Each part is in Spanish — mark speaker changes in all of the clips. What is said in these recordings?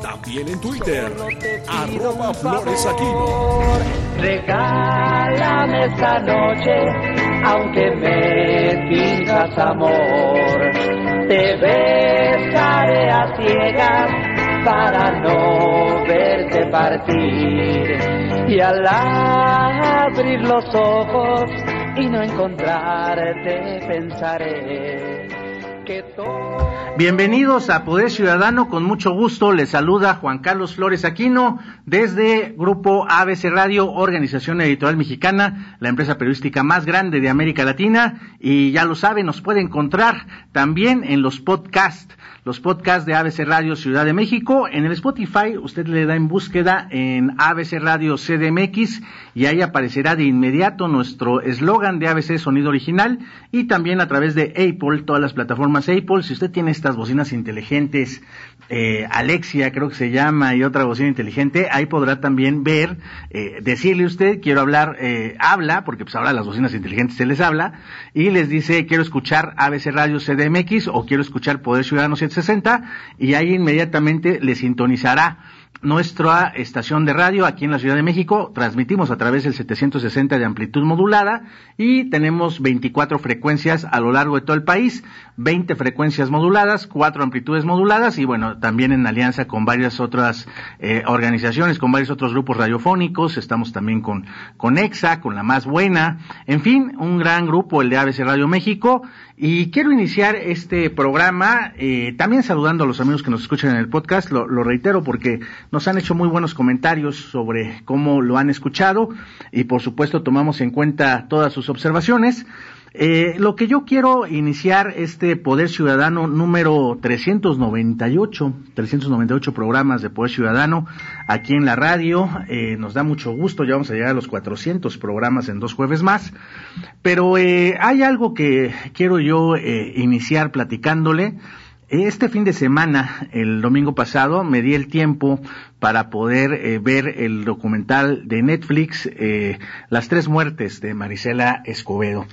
Speaker 1: También en Twitter, arroba floresaquino.
Speaker 2: Regálame esta noche, aunque me digas amor, te besaré a ciegas para no verte partir. Y al abrir los ojos y no encontrarte, pensaré que todo...
Speaker 3: Bienvenidos a Poder Ciudadano, con mucho gusto. Les saluda Juan Carlos Flores Aquino desde Grupo ABC Radio, Organización Editorial Mexicana, la empresa periodística más grande de América Latina. Y ya lo saben, nos puede encontrar también en los podcasts los podcasts de ABC Radio Ciudad de México. En el Spotify usted le da en búsqueda en ABC Radio CDMX y ahí aparecerá de inmediato nuestro eslogan de ABC Sonido Original y también a través de Apple, todas las plataformas Apple. Si usted tiene estas bocinas inteligentes, eh, Alexia creo que se llama y otra bocina inteligente, ahí podrá también ver, eh, decirle usted, quiero hablar, eh, habla, porque pues ahora las bocinas inteligentes se les habla, y les dice, quiero escuchar ABC Radio CDMX o quiero escuchar Poder Ciudadano 760 y ahí inmediatamente le sintonizará nuestra estación de radio aquí en la Ciudad de México. Transmitimos a través del 760 de amplitud modulada y tenemos 24 frecuencias a lo largo de todo el país, 20 frecuencias moduladas, 4 amplitudes moduladas y bueno, también en alianza con varias otras eh, organizaciones, con varios otros grupos radiofónicos. Estamos también con, con EXA, con La Más Buena. En fin, un gran grupo, el de ABC Radio México. Y quiero iniciar este programa eh, también saludando a los amigos que nos escuchan en el podcast. Lo, lo, reitero porque nos han hecho muy buenos comentarios sobre cómo lo han escuchado y por supuesto tomamos en cuenta todas sus observaciones. Eh, lo que yo quiero iniciar este Poder Ciudadano número 398, 398 programas de Poder Ciudadano aquí en la radio. Eh, nos da mucho gusto, ya vamos a llegar a los 400 programas en dos jueves más. Pero eh, hay algo que quiero yo eh, iniciar platicándole. Este fin de semana, el domingo pasado, me di el tiempo para poder eh, ver el documental de Netflix, eh, Las tres muertes de Marisela Escobedo.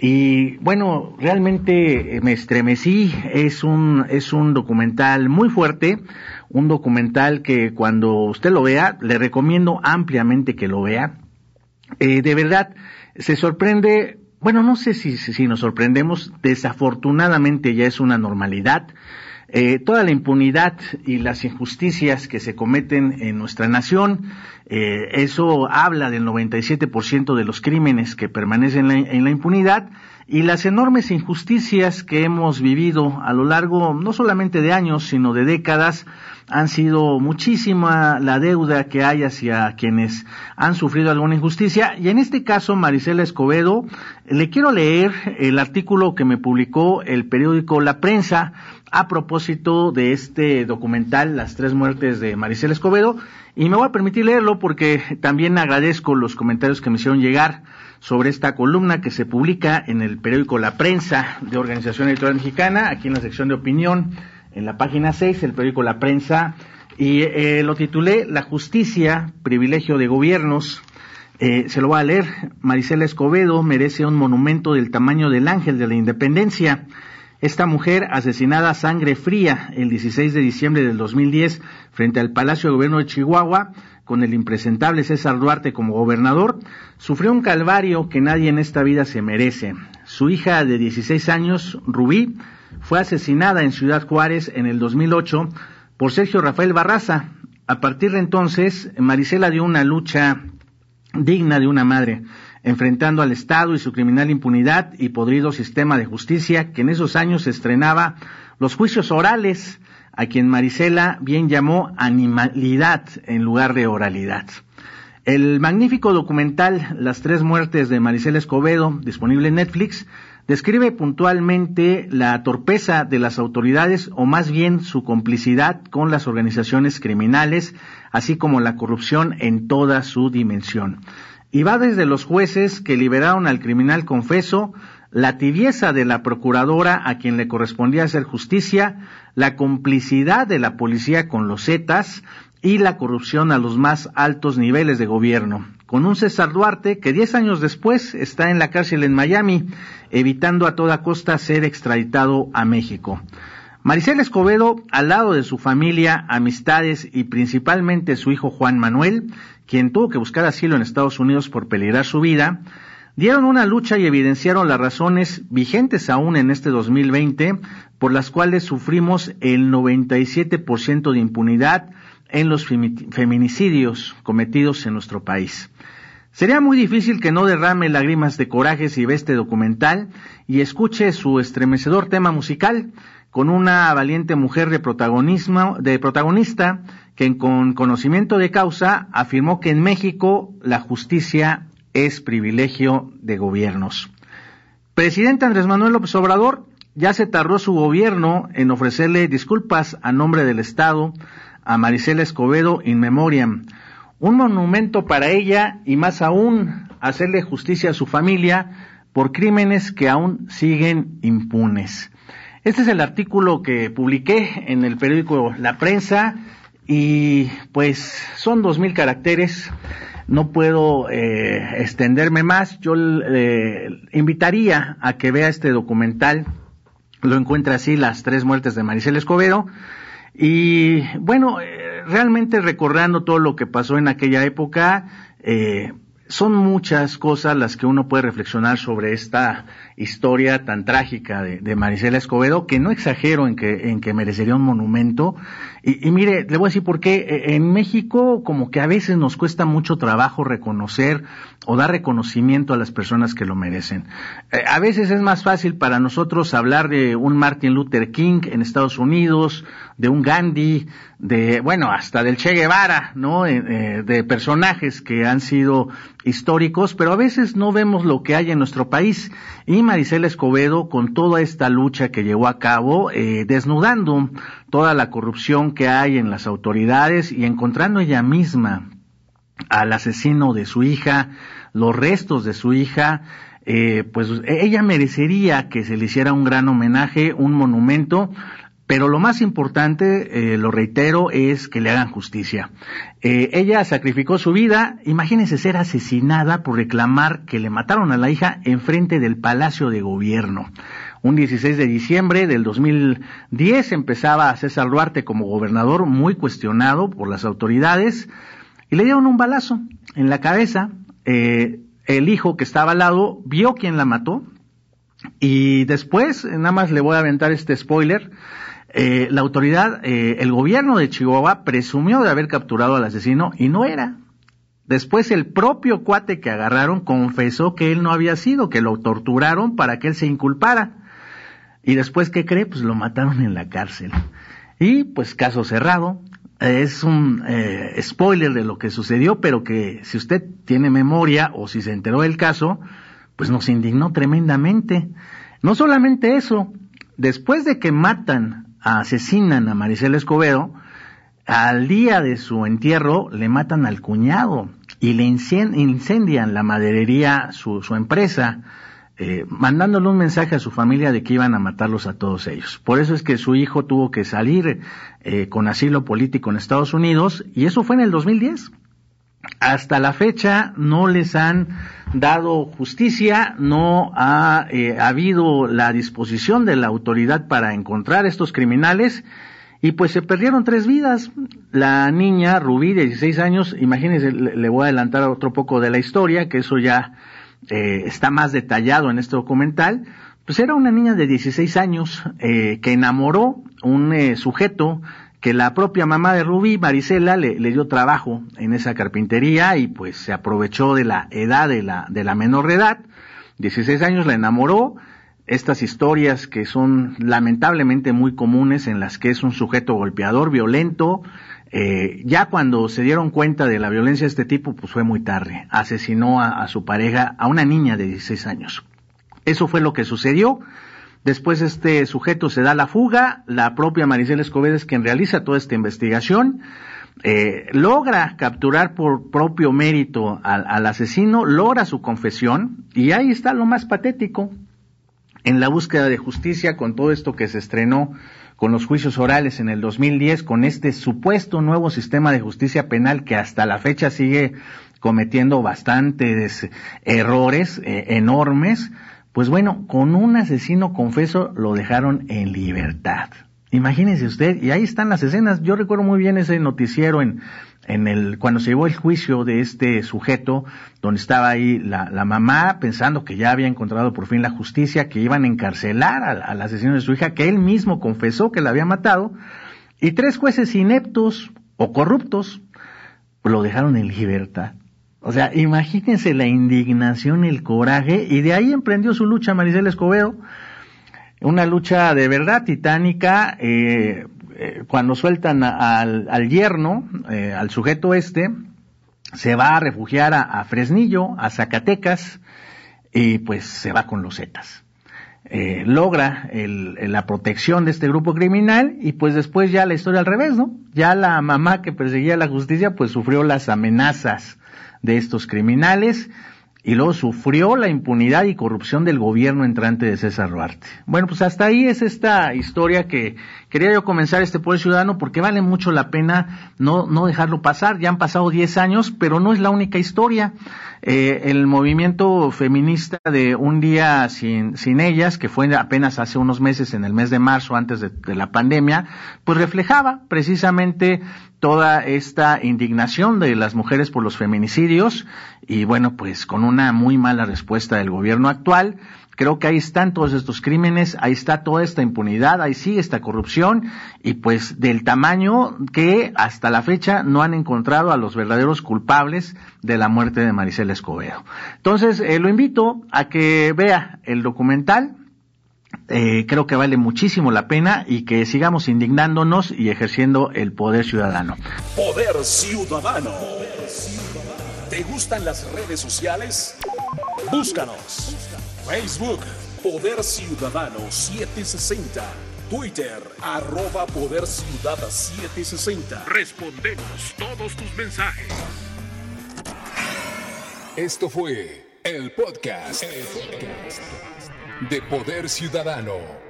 Speaker 3: Y bueno, realmente eh, me estremecí, es un, es un documental muy fuerte, un documental que cuando usted lo vea, le recomiendo ampliamente que lo vea. Eh, de verdad, se sorprende bueno, no sé si, si, nos sorprendemos, desafortunadamente ya es una normalidad. Eh, toda la impunidad y las injusticias que se cometen en nuestra nación, eh, eso habla del 97% de los crímenes que permanecen en la, en la impunidad y las enormes injusticias que hemos vivido a lo largo no solamente de años, sino de décadas, han sido muchísima la deuda que hay hacia quienes han sufrido alguna injusticia. Y en este caso, Marisela Escobedo, le quiero leer el artículo que me publicó el periódico La Prensa a propósito de este documental, Las tres muertes de Marisela Escobedo, y me voy a permitir leerlo porque también agradezco los comentarios que me hicieron llegar sobre esta columna que se publica en el periódico La Prensa de Organización Editorial Mexicana, aquí en la sección de opinión en la página 6, el periódico La Prensa, y eh, lo titulé La justicia, privilegio de gobiernos. Eh, se lo voy a leer. Marisela Escobedo merece un monumento del tamaño del ángel de la independencia. Esta mujer, asesinada a sangre fría el 16 de diciembre del 2010 frente al Palacio de Gobierno de Chihuahua, con el impresentable César Duarte como gobernador, sufrió un calvario que nadie en esta vida se merece. Su hija de 16 años, Rubí, fue asesinada en Ciudad Juárez en el 2008 por Sergio Rafael Barraza. A partir de entonces, Marisela dio una lucha digna de una madre, enfrentando al Estado y su criminal impunidad y podrido sistema de justicia que en esos años estrenaba los juicios orales, a quien Marisela bien llamó animalidad en lugar de oralidad. El magnífico documental Las tres muertes de Marisela Escobedo, disponible en Netflix, describe puntualmente la torpeza de las autoridades o más bien su complicidad con las organizaciones criminales, así como la corrupción en toda su dimensión. Y va desde los jueces que liberaron al criminal confeso, la tibieza de la procuradora a quien le correspondía hacer justicia, la complicidad de la policía con los Zetas y la corrupción a los más altos niveles de gobierno, con un César Duarte que diez años después está en la cárcel en Miami, evitando a toda costa ser extraditado a México. Maricel Escobedo, al lado de su familia, amistades y principalmente su hijo Juan Manuel, quien tuvo que buscar asilo en Estados Unidos por peligrar su vida, dieron una lucha y evidenciaron las razones vigentes aún en este 2020 por las cuales sufrimos el 97% de impunidad en los feminicidios cometidos en nuestro país. Sería muy difícil que no derrame lágrimas de coraje si ve este documental y escuche su estremecedor tema musical con una valiente mujer de protagonismo, de protagonista, que con conocimiento de causa afirmó que en México la justicia es privilegio de gobiernos. Presidente Andrés Manuel López Obrador ya se tardó su gobierno en ofrecerle disculpas a nombre del Estado a Maricela Escobedo in memoriam, un monumento para ella y más aún hacerle justicia a su familia por crímenes que aún siguen impunes. Este es el artículo que publiqué en el periódico La Prensa y pues son dos mil caracteres no puedo eh, extenderme más. Yo le invitaría a que vea este documental. Lo encuentra así, Las tres muertes de Maricel Escobedo. Y bueno, eh, realmente recordando todo lo que pasó en aquella época, eh, son muchas cosas las que uno puede reflexionar sobre esta historia tan trágica de, de Marisela Escobedo, que no exagero en que, en que merecería un monumento. Y, mire, le voy a decir por qué. E, en México como que a veces nos cuesta mucho trabajo reconocer o dar reconocimiento a las personas que lo merecen. Eh, a veces es más fácil para nosotros hablar de un Martin Luther King en Estados Unidos, de un Gandhi, de, bueno, hasta del Che Guevara, ¿no? Eh, eh, de personajes que han sido históricos, pero a veces no vemos lo que hay en nuestro país. Y Maricela Escobedo, con toda esta lucha que llevó a cabo, eh, desnudando toda la corrupción que hay en las autoridades y encontrando ella misma al asesino de su hija, los restos de su hija, eh, pues ella merecería que se le hiciera un gran homenaje, un monumento, pero lo más importante, eh, lo reitero, es que le hagan justicia. Eh, ella sacrificó su vida, imagínense ser asesinada por reclamar que le mataron a la hija enfrente del Palacio de Gobierno. Un 16 de diciembre del 2010 empezaba César Duarte como gobernador muy cuestionado por las autoridades y le dieron un balazo en la cabeza. Eh, el hijo que estaba al lado vio quién la mató y después, nada más le voy a aventar este spoiler, eh, la autoridad, eh, el gobierno de Chihuahua presumió de haber capturado al asesino y no era. Después el propio cuate que agarraron confesó que él no había sido, que lo torturaron para que él se inculpara. Y después, ¿qué cree? Pues lo mataron en la cárcel. Y pues caso cerrado. Es un eh, spoiler de lo que sucedió, pero que si usted tiene memoria o si se enteró del caso, pues nos indignó tremendamente. No solamente eso, después de que matan asesinan a Maricela Escobedo, al día de su entierro le matan al cuñado y le incendian la maderería, su, su empresa, eh, mandándole un mensaje a su familia de que iban a matarlos a todos ellos. Por eso es que su hijo tuvo que salir eh, con asilo político en Estados Unidos y eso fue en el 2010. Hasta la fecha no les han dado justicia, no ha eh, habido la disposición de la autoridad para encontrar estos criminales y pues se perdieron tres vidas. La niña Rubí, de 16 años, imagínense, le, voy a adelantar otro poco de la historia, que eso ya eh, está más detallado en este documental, pues era una niña de 16 años eh, que enamoró un eh, sujeto que la propia mamá de Rubí, Marisela, le, dio trabajo en esa carpintería y pues se aprovechó de la edad de la, de la menor edad, 16 años la enamoró, estas historias que son lamentablemente muy comunes en las que es un sujeto golpeador, violento, eh, ya cuando se dieron cuenta de la violencia de este tipo, pues fue muy tarde, asesinó a, su pareja, a una niña de 16 años. Eso fue lo que sucedió. Después este sujeto se da la fuga, la propia Maricela Escobedo es quien realiza toda esta investigación eh, logra capturar por propio mérito al, al asesino, logra su confesión y ahí está lo más patético. En la búsqueda de justicia con todo esto que se estrenó con los juicios orales en el 2010, con este supuesto nuevo sistema de justicia penal que hasta la fecha sigue cometiendo bastantes errores eh, enormes, pues bueno, con un asesino confeso lo dejaron en libertad. Imagínese usted, y ahí están las escenas. Yo recuerdo muy bien ese noticiero en, en el, cuando se llevó el juicio de este sujeto, donde estaba ahí la, la mamá pensando que ya había encontrado por fin la justicia, que iban a encarcelar al, al asesino de su hija, que él mismo confesó que la había matado, y tres jueces ineptos o corruptos lo dejaron en libertad. O sea, imagínense la indignación, el coraje, y de ahí emprendió su lucha Maricel Escobedo, una lucha de verdad titánica, eh, eh, cuando sueltan al, yerno, eh, al sujeto este, se va a refugiar a, Fresnillo, a Zacatecas, y pues se va con los Zetas. Eh, logra la protección de este grupo criminal y pues después ya la historia al revés, ¿no? Ya la mamá que perseguía la justicia pues sufrió las amenazas de estos criminales y luego sufrió la impunidad y corrupción del gobierno entrante de César Duarte. Bueno, pues hasta ahí es esta historia que quería yo comenzar este pueblo ciudadano porque vale mucho la pena no, no dejarlo pasar. Ya han pasado 10 años, pero no es la única historia. Eh, el movimiento feminista de Un Día sin, sin Ellas, que fue apenas hace unos meses, en el mes de marzo, antes de la pandemia, pues reflejaba precisamente toda esta indignación de las mujeres por los feminicidios y bueno, pues con una muy mala respuesta del gobierno actual. Creo que ahí están todos estos crímenes, ahí está toda esta impunidad, ahí sigue esta corrupción y pues del tamaño que hasta la fecha no han encontrado a los verdaderos culpables de la muerte de Maricela Escobedo. Entonces, eh, lo invito a que vea el documental, eh, creo que vale muchísimo la pena y que sigamos indignándonos y ejerciendo el poder ciudadano.
Speaker 1: Poder ciudadano. ¿Te gustan las redes sociales? Búscanos. Facebook, Poder Ciudadano 760. Twitter, arroba Poder Ciudad 760. Respondemos todos tus mensajes. Esto fue el podcast, el podcast de Poder Ciudadano.